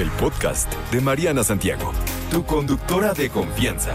el podcast de Mariana Santiago, tu conductora de confianza.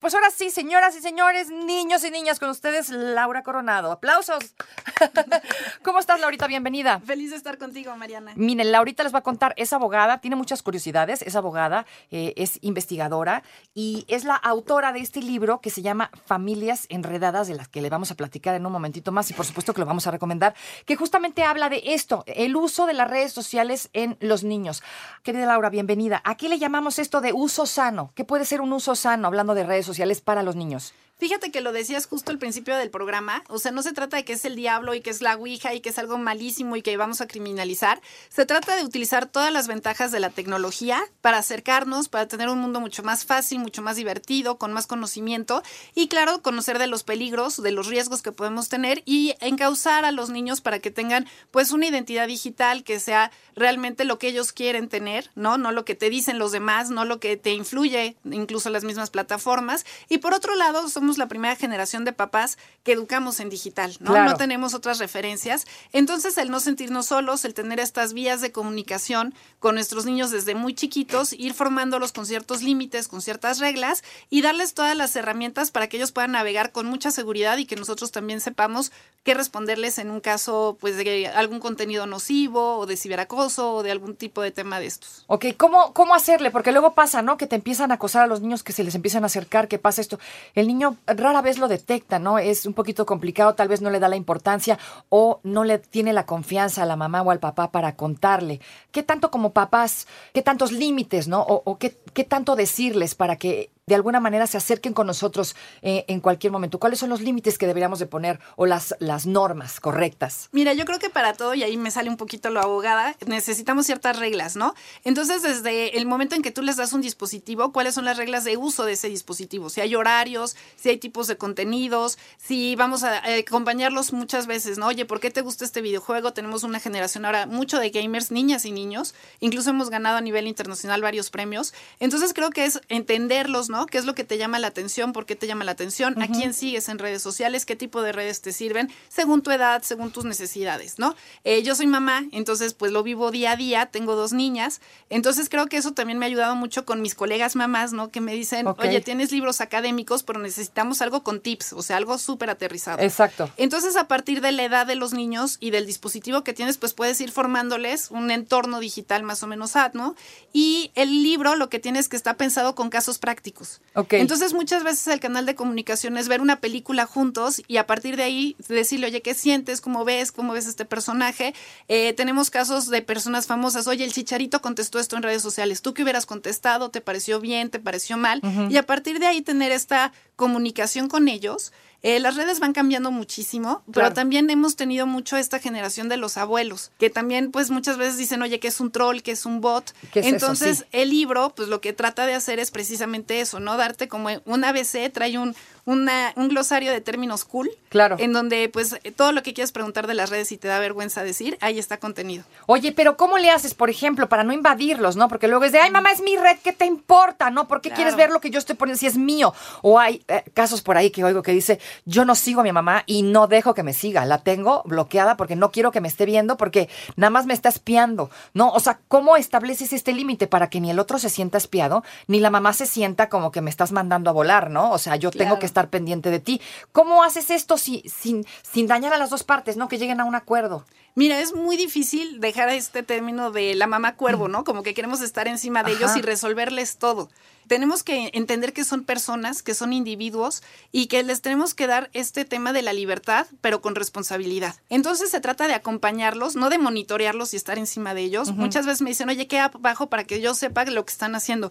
Pues ahora sí, señoras y señores, niños y niñas, con ustedes Laura Coronado. ¡Aplausos! ¿Cómo estás, Laurita? Bienvenida. Feliz de estar contigo, Mariana. Miren, Laurita les va a contar, es abogada, tiene muchas curiosidades, es abogada, eh, es investigadora y es la autora de este libro que se llama Familias Enredadas, de las que le vamos a platicar en un momentito más y por supuesto que lo vamos a recomendar, que justamente habla de esto, el uso de las redes sociales en los niños. Querida Laura, bienvenida. ¿A qué le llamamos esto de uso sano? ¿Qué puede ser un uso sano hablando de redes sociales? sociales para los niños. Fíjate que lo decías justo al principio del programa, o sea, no se trata de que es el diablo y que es la Ouija y que es algo malísimo y que vamos a criminalizar, se trata de utilizar todas las ventajas de la tecnología para acercarnos, para tener un mundo mucho más fácil, mucho más divertido, con más conocimiento y claro, conocer de los peligros, de los riesgos que podemos tener y encauzar a los niños para que tengan pues una identidad digital que sea realmente lo que ellos quieren tener, ¿no? No lo que te dicen los demás, no lo que te influye incluso las mismas plataformas. Y por otro lado, somos la primera generación de papás que educamos en digital, ¿no? No tenemos otras referencias. Entonces, el no sentirnos solos, el tener estas vías de comunicación con nuestros niños desde muy chiquitos, ir formándolos con ciertos límites, con ciertas reglas y darles todas las herramientas para que ellos puedan navegar con mucha seguridad y que nosotros también sepamos qué responderles en un caso, pues, de algún contenido nocivo o de ciberacoso o de algún tipo de tema de estos. Ok, ¿cómo, cómo hacerle? Porque luego pasa, ¿no? Que te empiezan a acosar a los niños, que se les empiezan a acercar, que pasa esto. El niño rara vez lo detecta, ¿no? Es un poquito complicado, tal vez no le da la importancia o no le tiene la confianza a la mamá o al papá para contarle. ¿Qué tanto como papás, qué tantos límites, ¿no? O, qué, qué tanto decirles para que de alguna manera se acerquen con nosotros eh, en cualquier momento? ¿Cuáles son los límites que deberíamos de poner o las, las normas correctas? Mira, yo creo que para todo, y ahí me sale un poquito lo abogada, necesitamos ciertas reglas, ¿no? Entonces, desde el momento en que tú les das un dispositivo, ¿cuáles son las reglas de uso de ese dispositivo? Si hay horarios, si hay tipos de contenidos, si vamos a acompañarlos muchas veces, ¿no? Oye, ¿por qué te gusta este videojuego? Tenemos una generación ahora mucho de gamers, niñas y niños, incluso hemos ganado a nivel internacional varios premios. Entonces, creo que es entenderlos, ¿no? ¿Qué es lo que te llama la atención? ¿Por qué te llama la atención? ¿A quién sigues en redes sociales? ¿Qué tipo de redes te sirven? Según tu edad, según tus necesidades, ¿no? Eh, yo soy mamá, entonces pues lo vivo día a día, tengo dos niñas, entonces creo que eso también me ha ayudado mucho con mis colegas mamás, ¿no? Que me dicen, oye, tienes libros académicos, pero necesitamos algo con tips, o sea, algo súper aterrizado. Exacto. Entonces, a partir de la edad de los niños y del dispositivo que tienes, pues puedes ir formándoles un entorno digital más o menos ad, ¿no? Y el libro lo que tienes que está pensado con casos prácticos. Entonces muchas veces el canal de comunicación es ver una película juntos y a partir de ahí decirle, oye, ¿qué sientes? ¿Cómo ves? ¿Cómo ves este personaje? Eh, tenemos casos de personas famosas, oye, el chicharito contestó esto en redes sociales, ¿tú qué hubieras contestado? ¿Te pareció bien? ¿Te pareció mal? Y a partir de ahí tener esta comunicación con ellos eh, las redes van cambiando muchísimo, pero también hemos tenido mucho esta generación de los abuelos, que también pues muchas veces dicen, oye, que es un troll, que es un bot. Entonces el libro pues lo que trata de hacer es precisamente eso, ¿no? Darte como un ABC, trae un, una, un glosario de términos cool. Claro. En donde, pues, todo lo que quieres preguntar de las redes y te da vergüenza decir, ahí está contenido. Oye, pero ¿cómo le haces, por ejemplo, para no invadirlos, no? Porque luego es de, ay, mamá, es mi red, ¿qué te importa, no? ¿Por qué quieres ver lo que yo estoy poniendo si es mío? O hay eh, casos por ahí que oigo que dice, yo no sigo a mi mamá y no dejo que me siga. La tengo bloqueada porque no quiero que me esté viendo porque nada más me está espiando, ¿no? O sea, ¿cómo estableces este límite para que ni el otro se sienta espiado, ni la mamá se sienta como que me estás mandando a volar, ¿no? O sea, yo tengo que estar pendiente de ti. ¿Cómo haces esto si, sin, sin dañar a las dos partes, ¿no? Que lleguen a un acuerdo. Mira, es muy difícil dejar este término de la mamá cuervo, ¿no? Como que queremos estar encima de ellos y resolverles todo. Tenemos que entender que son personas, que son individuos y que les tenemos que dar este tema de la libertad, pero con responsabilidad. Entonces se trata de acompañarlos, no de monitorearlos y estar encima de ellos. Muchas veces me dicen, oye, ¿qué abajo para que yo sepa lo que están haciendo?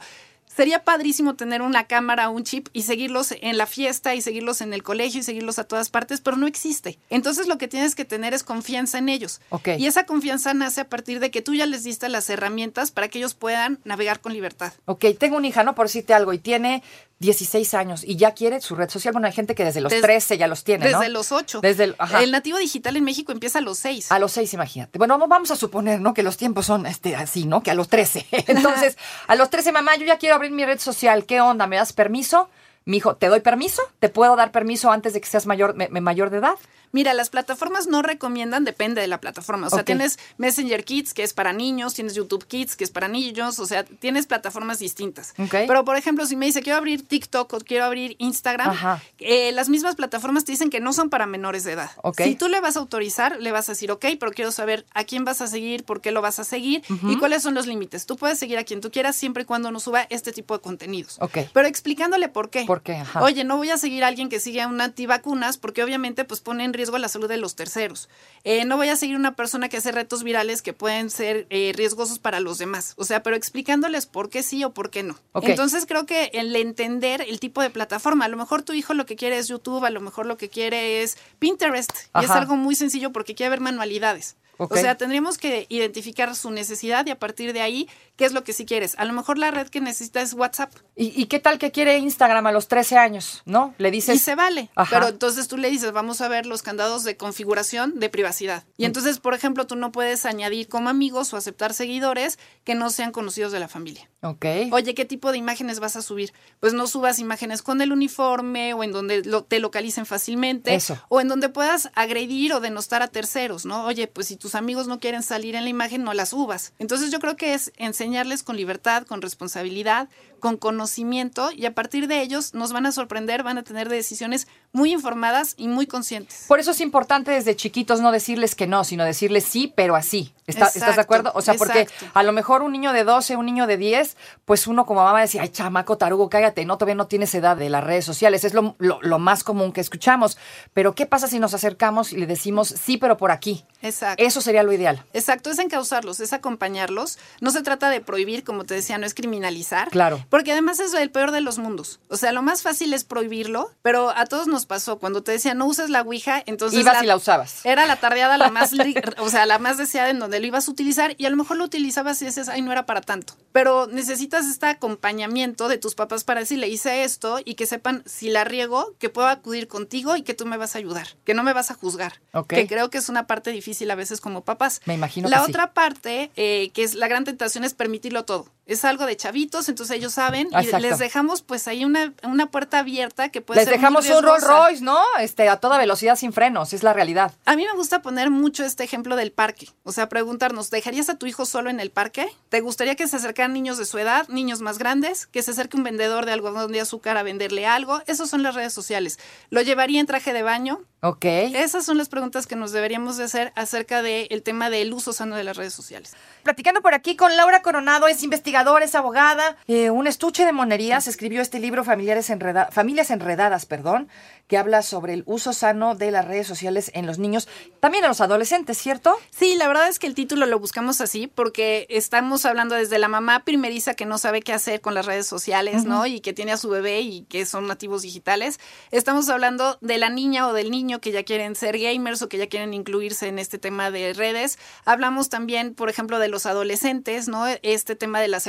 Sería padrísimo tener una cámara, un chip y seguirlos en la fiesta y seguirlos en el colegio y seguirlos a todas partes, pero no existe. Entonces lo que tienes que tener es confianza en ellos. Y esa confianza nace a partir de que tú ya les diste las herramientas para que ellos puedan navegar con libertad. Ok, tengo un hija, no por decirte algo, y tiene 16 años y ya quiere su red social. Bueno, hay gente que desde los 13 ya los tiene, ¿no? Desde los 8. Desde el, el, nativo digital en México empieza a los 6. A los 6, imagínate. Bueno, vamos a suponer, ¿no? Que los tiempos son este, así, ¿no? Que a los 13. Entonces, a los 13, mamá, yo ya quiero abrir mi red social. ¿Qué onda? ¿Me das permiso? Mi hijo, ¿te doy permiso? ¿Te puedo dar permiso antes de que seas mayor, mayor de edad? Mira, las plataformas no recomiendan, depende de la plataforma. O sea, tienes Messenger Kids, que es para niños, tienes YouTube Kids, que es para niños, o sea, tienes plataformas distintas. Ok. Pero, por ejemplo, si me dice quiero abrir TikTok o quiero abrir Instagram, eh, las mismas plataformas te dicen que no son para menores de edad. Ok. Si tú le vas a autorizar, le vas a decir, ok, pero quiero saber a quién vas a seguir, por qué lo vas a seguir y cuáles son los límites. Tú puedes seguir a quien tú quieras siempre y cuando no suba este tipo de contenidos. Pero explicándole por qué. ¿Por qué? Ajá. Oye, no voy a seguir a alguien que siga un antivacunas porque obviamente pues pone en riesgo la salud de los terceros. Eh, no voy a seguir una persona que hace retos virales que pueden ser eh, riesgosos para los demás. O sea, pero explicándoles por qué sí o por qué no. Entonces creo que el entender el tipo de plataforma, a lo mejor tu hijo lo que quiere es YouTube, a lo mejor lo que quiere es Pinterest. Y es algo muy sencillo porque quiere ver manualidades. O sea, tendríamos que identificar su necesidad y a partir de ahí, ¿qué es lo que sí quieres? A lo mejor la red que necesita es WhatsApp. ¿Y, y qué tal que quiere Instagram a los 13 años? ¿No? Le dices. Y se vale. Ajá. Pero entonces tú le dices, vamos a ver los candados de configuración de privacidad. Mm. Y entonces, por ejemplo, tú no puedes añadir como amigos o aceptar seguidores que no sean conocidos de la familia. Ok. Oye, ¿qué tipo de imágenes vas a subir? Pues no subas imágenes con el uniforme o en donde lo- te localicen fácilmente. Eso. O en donde puedas agredir o denostar a terceros, ¿no? Oye, pues si tus amigos no quieren salir en la imagen, no las subas. Entonces yo creo que es enseñarles con libertad, con responsabilidad, con conocimiento y a partir de ellos nos van a sorprender, van a tener decisiones muy informadas y muy conscientes. Por eso es importante desde chiquitos no decirles que no, sino decirles sí, pero así. ¿Está- ¿Estás de acuerdo? O sea, porque a lo mejor un niño de 12, un niño de 10, pues uno como mamá va a decir, ay, chamaco, tarugo, cállate, no, todavía no tienes edad de las redes sociales. Es lo, lo- lo más común que escuchamos. Pero, ¿qué pasa si nos acercamos y le decimos sí, pero por aquí? Exacto. Eso sería lo ideal. Exacto, es encauzarlos, es acompañarlos. No se trata de prohibir, como te decía, no es criminalizar. Claro. Porque además es el peor de los mundos. O sea, lo más fácil es prohibirlo, pero a todos nos pasó. Cuando te decía no uses la Ouija, entonces. Ibas y la usabas. Era la tardeada la más, o sea, la más deseada en donde lo ibas a utilizar y a lo mejor lo utilizabas y dices, ay, no era para tanto. Pero necesitas este acompañamiento de tus papás para decirle, hice esto y que sepan si la riego, que puedo acudir contigo y que tú me vas a ayudar, que no me vas a juzgar. Ok. Que creo que es una parte difícil a veces como papás. Me imagino La que sí. otra parte, eh, que es la gran tentación, es permitirlo todo. Es algo de chavitos, entonces ellos saben y les dejamos pues ahí una, una puerta abierta que puede Les ser muy dejamos un Rolls. Royce, ¿no? Este, a toda velocidad sin frenos, es la realidad. A mí me gusta poner mucho este ejemplo del parque. O sea, preguntarnos, ¿dejarías a tu hijo solo en el parque? ¿Te gustaría que se acercaran niños de su edad, niños más grandes? ¿Que se acerque un vendedor de algodón de azúcar a venderle algo? Esas son las redes sociales. ¿Lo llevaría en traje de baño? Ok. Esas son las preguntas que nos deberíamos de hacer acerca del tema del uso sano de las redes sociales. Platicando por aquí con Laura Coronado, es investigadora, es abogada, eh, un estuche de monerías, escribió este libro Familiares Enreda- Familias Enredadas, perdón, que habla sobre el uso sano de las redes sociales en los niños, también en los adolescentes, ¿cierto? Sí, la verdad es que el título lo buscamos así porque estamos hablando desde la mamá primeriza que no sabe qué hacer con las redes sociales, ¿no? Y que tiene a su bebé y que son nativos digitales. Estamos hablando de la niña o del niño que ya quieren ser gamers o que ya quieren incluirse en este tema de redes. Hablamos también, por ejemplo, de los adolescentes, ¿no? Este tema de la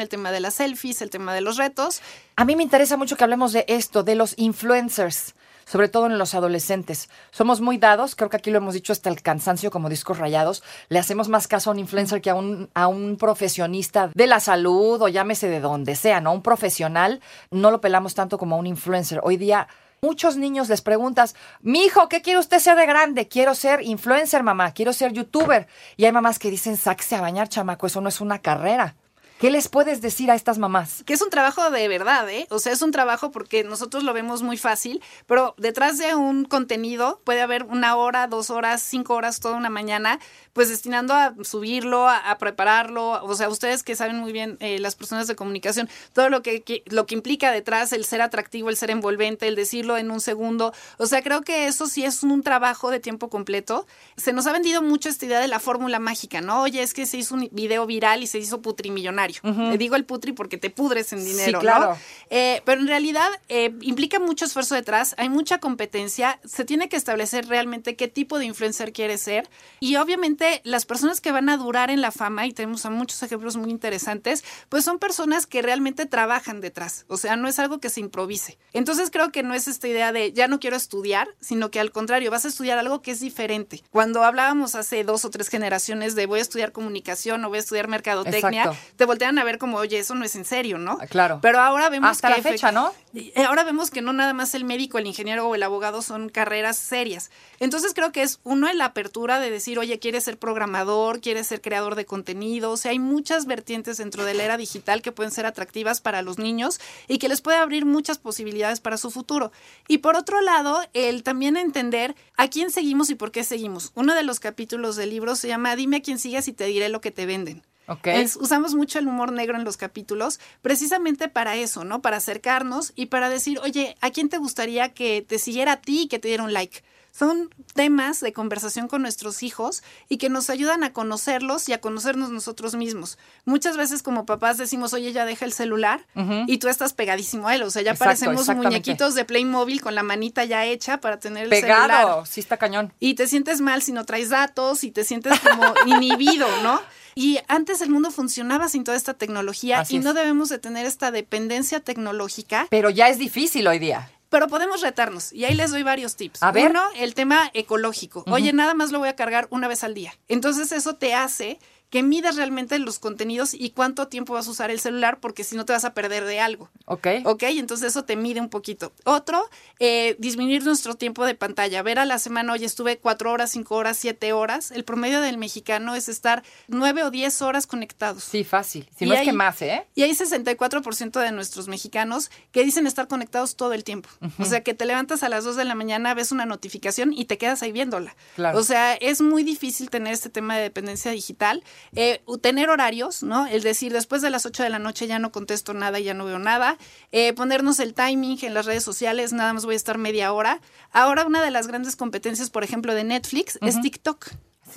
el tema de las selfies, el tema de los retos. A mí me interesa mucho que hablemos de esto, de los influencers, sobre todo en los adolescentes. Somos muy dados, creo que aquí lo hemos dicho hasta el cansancio como discos rayados, le hacemos más caso a un influencer que a un, a un profesionista de la salud o llámese de donde sea, ¿no? Un profesional no lo pelamos tanto como a un influencer. Hoy día... Muchos niños les preguntas, mi hijo, ¿qué quiere usted ser de grande? Quiero ser influencer, mamá, quiero ser youtuber. Y hay mamás que dicen, sáquese a bañar, chamaco, eso no es una carrera. ¿Qué les puedes decir a estas mamás? que es un trabajo de verdad, ¿eh? O sea, es un trabajo porque nosotros lo vemos muy fácil, pero detrás de un contenido puede haber una hora, dos horas, cinco horas, toda una mañana, pues destinando a subirlo, a, prepararlo. O sea, ustedes que saben muy bien, eh, las personas de comunicación, todo lo que, que- lo que implica detrás, el ser atractivo, el ser envolvente, el decirlo en un segundo. O sea, creo que eso sí es un trabajo de tiempo completo. Se nos ha vendido mucho esta idea de la fórmula mágica, ¿no? Oye, es que se hizo un video viral y se hizo putrimillonario. Le digo el putri porque te pudres en Sí, dinero, claro. ¿no? Eh, pero en realidad eh, implica mucho esfuerzo detrás, hay mucha competencia, se tiene que establecer realmente qué tipo de influencer quiere ser y obviamente las personas que van a durar en la fama, y tenemos a muchos ejemplos muy interesantes, pues son personas que realmente trabajan detrás, o sea, no es algo que se improvise. Entonces creo que no es esta idea de ya no quiero estudiar, sino que al contrario, vas a estudiar algo que es diferente. Cuando hablábamos hace dos o tres generaciones de voy a estudiar comunicación o voy a estudiar mercadotecnia, Exacto. te voltean a ver como, oye, eso no es en serio, ¿no? Ah, claro. Pero ahora vemos Hasta que la fecha, ¿no? Ahora vemos que no nada más el médico, el ingeniero o el abogado son carreras serias. Entonces creo que es uno en la apertura de decir, oye, quieres ser programador, quieres ser creador de contenido. O sea, hay muchas vertientes dentro de la era digital que pueden ser atractivas para los niños y que les puede abrir muchas posibilidades para su futuro. Y por otro lado, el también entender a quién seguimos y por qué seguimos. Uno de los capítulos del libro se llama Dime a quién sigues y te diré lo que te venden. Es- usamos mucho el humor negro en los capítulos, precisamente para eso, ¿no? Para acercarnos y para decir, oye, ¿a quién te gustaría que te siguiera a ti y que te diera un like? Son temas de conversación con nuestros hijos y que nos ayudan a conocerlos y a conocernos nosotros mismos. Muchas veces como papás decimos, oye, ya deja el celular y tú estás pegadísimo a él. O sea, ya Exacto, parecemos muñequitos de Playmobil con la manita ya hecha para tener el celular Pegado, sí está cañón. y te sientes mal si no traes datos y te sientes como inhibido, ¿no? Y antes el mundo funcionaba sin toda esta tecnología Así y es. no debemos de tener esta dependencia tecnológica, Pero ya es difícil hoy día. pero podemos retarnos y ahí les doy varios tips. A ver. Uno, el tema ecológico. Oye, nada más lo voy a cargar una vez al día. Entonces eso te hace que midas realmente los contenidos y cuánto tiempo vas a usar el celular porque si no te vas a perder de algo. Ok. Ok, entonces eso te mide un poquito. Otro, eh, disminuir nuestro tiempo de pantalla. Ver a la semana, hoy estuve cuatro horas, cinco horas, siete horas. El promedio del mexicano es estar nueve o diez horas conectados. Sí, fácil. Si Y no es que más, ¿eh? Y hay 64% de nuestros mexicanos que dicen estar conectados todo el tiempo. O sea, que te levantas a las 2 de la mañana, ves una notificación y te quedas ahí viéndola. Claro. O sea, es muy difícil tener este tema de dependencia digital. Eh, tener horarios, ¿no? El decir, después de las 8 de la noche ya no contesto nada, ya no veo nada. Eh, ponernos el timing en las redes sociales, nada más voy a estar media hora. Ahora, una de las grandes competencias, por ejemplo, de Netflix es TikTok.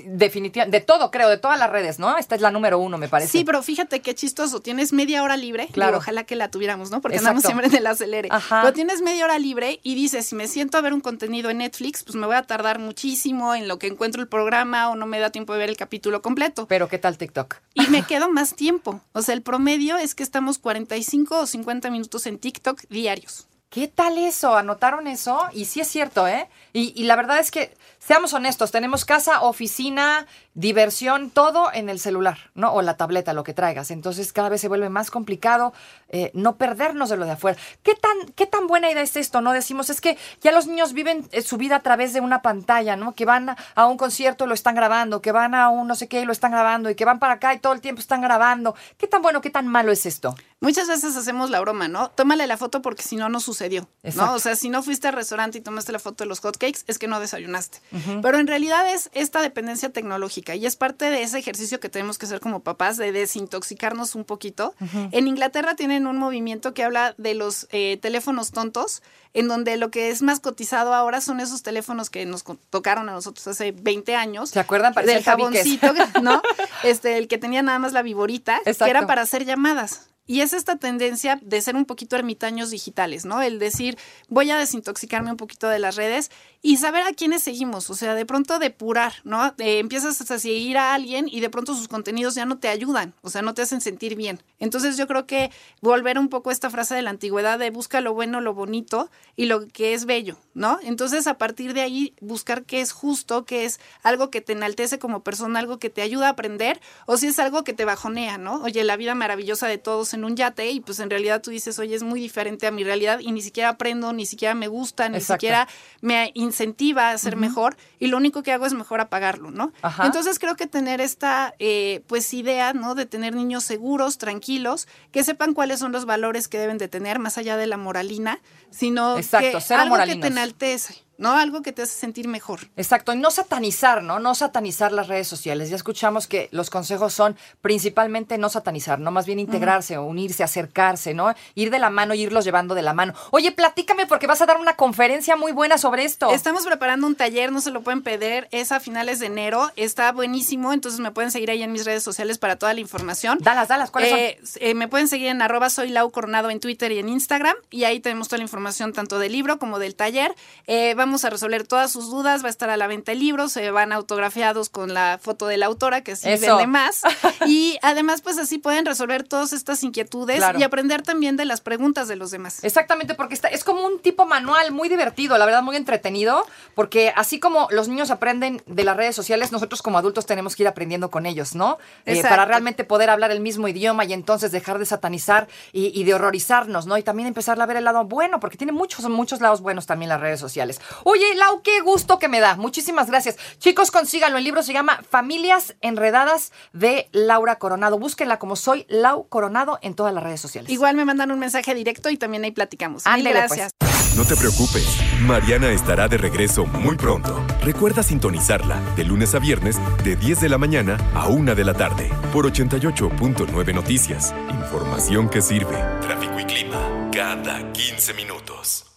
Definitivamente. De todo, creo, de todas las redes, ¿no? Esta es la número uno, me parece. Sí, pero fíjate qué chistoso. Tienes media hora libre. Claro. Digo, ojalá que la tuviéramos, ¿no? Porque Exacto. andamos siempre en el acelere. Ajá. Pero tienes media hora libre y dices, si me siento a ver un contenido en Netflix, pues me voy a tardar muchísimo en lo que encuentro el programa o no me da tiempo de ver el capítulo completo. Pero ¿qué tal TikTok? Y me quedo más tiempo. O sea, el promedio es que estamos 45 o 50 minutos en TikTok diarios. ¿Qué tal eso? ¿Anotaron eso? Y sí es cierto, ¿eh? Y, y la verdad es que, seamos honestos, tenemos casa, oficina, diversión, todo en el celular, ¿no? O la tableta, lo que traigas. Entonces cada vez se vuelve más complicado eh, no perdernos de lo de afuera. ¿Qué tan, ¿Qué tan buena idea es esto, no? Decimos, es que ya los niños viven eh, su vida a través de una pantalla, ¿no? Que van a, un concierto y lo están grabando, que van a un no sé qué y lo están grabando, y que van para acá y todo el tiempo están grabando. ¿Qué tan bueno, qué tan malo es esto? Muchas veces hacemos la broma, ¿no? Tómale la foto porque si no, no sucedió. Exacto. ¿no? O sea, si no fuiste al restaurante y tomaste la foto de los hotcakes, es que no desayunaste. Pero en realidad es esta dependencia tecnológica y es parte de ese ejercicio que tenemos que hacer como papás de desintoxicarnos un poquito. En Inglaterra tienen un movimiento que habla de los eh, teléfonos tontos, en donde lo que es más cotizado ahora son esos teléfonos que nos tocaron a nosotros hace 20 años. ¿Se acuerdan? Parecía Del jaboncito, ¿no? Este, el que tenía nada más la viborita, que era para hacer llamadas. Y es esta tendencia de ser un poquito ermitaños digitales, ¿no? El decir, voy a desintoxicarme un poquito de las redes y saber a quiénes seguimos, o sea, de pronto depurar, ¿no? Eh, empiezas a seguir a alguien y de pronto sus contenidos ya no te ayudan, o sea, no te hacen sentir bien. Entonces yo creo que volver un poco a esta frase de la antigüedad de busca lo bueno, lo bonito y lo que es bello, ¿no? Entonces a partir de ahí buscar qué es justo, qué es algo que te enaltece como persona, algo que te ayuda a aprender o si es algo que te bajonea, ¿no? Oye, la vida maravillosa de todos en un yate y pues en realidad tú dices, oye, es muy diferente a mi realidad y ni siquiera aprendo, ni siquiera me gusta, ni Exacto. siquiera me incentiva a ser mejor y lo único que hago es mejor apagarlo, ¿no? Ajá. Entonces creo que tener esta eh, pues idea, ¿no? De tener niños seguros, tranquilos, que sepan cuáles son los valores que deben de tener más allá de la moralina, sino Exacto, que algo que te enaltece, ¿no? Algo que te hace sentir mejor. Exacto, y no satanizar, ¿no? No satanizar las redes sociales. Ya escuchamos que los consejos son principalmente no satanizar, no más bien integrarse o unirse, acercarse, ¿no? Ir de la mano y irlos llevando de la mano. Oye, platícame porque vas a dar una conferencia muy buena sobre esto. Estamos preparando un taller, no se lo pueden perder, es a finales de enero, está buenísimo, entonces me pueden seguir ahí en mis redes sociales para toda la información. Dalas, dalas, ¿cuáles son? Eh, eh, me pueden seguir en arroba soy Lau Coronado en Twitter y en Instagram y ahí tenemos toda la información tanto del libro como del taller. Eh, vamos vamos a resolver todas sus dudas, va a estar a la venta el libro, se van autografiados con la foto de la autora, que sí Eso. vende más. Y además, pues así pueden resolver todas estas inquietudes Claro. y aprender también de las preguntas de los demás. Exactamente, porque está, es como un tipo manual muy divertido, la verdad muy entretenido, porque así como los niños aprenden de las redes sociales, nosotros como adultos tenemos que ir aprendiendo con ellos, ¿no? Eh, para realmente poder hablar el mismo idioma y entonces dejar de satanizar y, y de horrorizarnos, ¿no? Y también empezar a ver el lado bueno, porque tiene muchos, muchos lados buenos también las redes sociales. Oye, Lau, qué gusto que me da. Muchísimas gracias. Chicos, consíganlo. El libro se llama Familias Enredadas de Laura Coronado. Búsquenla como soy Lau Coronado en todas las redes sociales. Igual me mandan un mensaje directo y también ahí platicamos. Mil Ándele, pues. gracias. No te preocupes, Mariana estará de regreso muy pronto. Recuerda sintonizarla de lunes a viernes de 10 de la mañana a 1 de la tarde por 88.9 Noticias. Información que sirve. Tráfico y clima cada 15 minutos.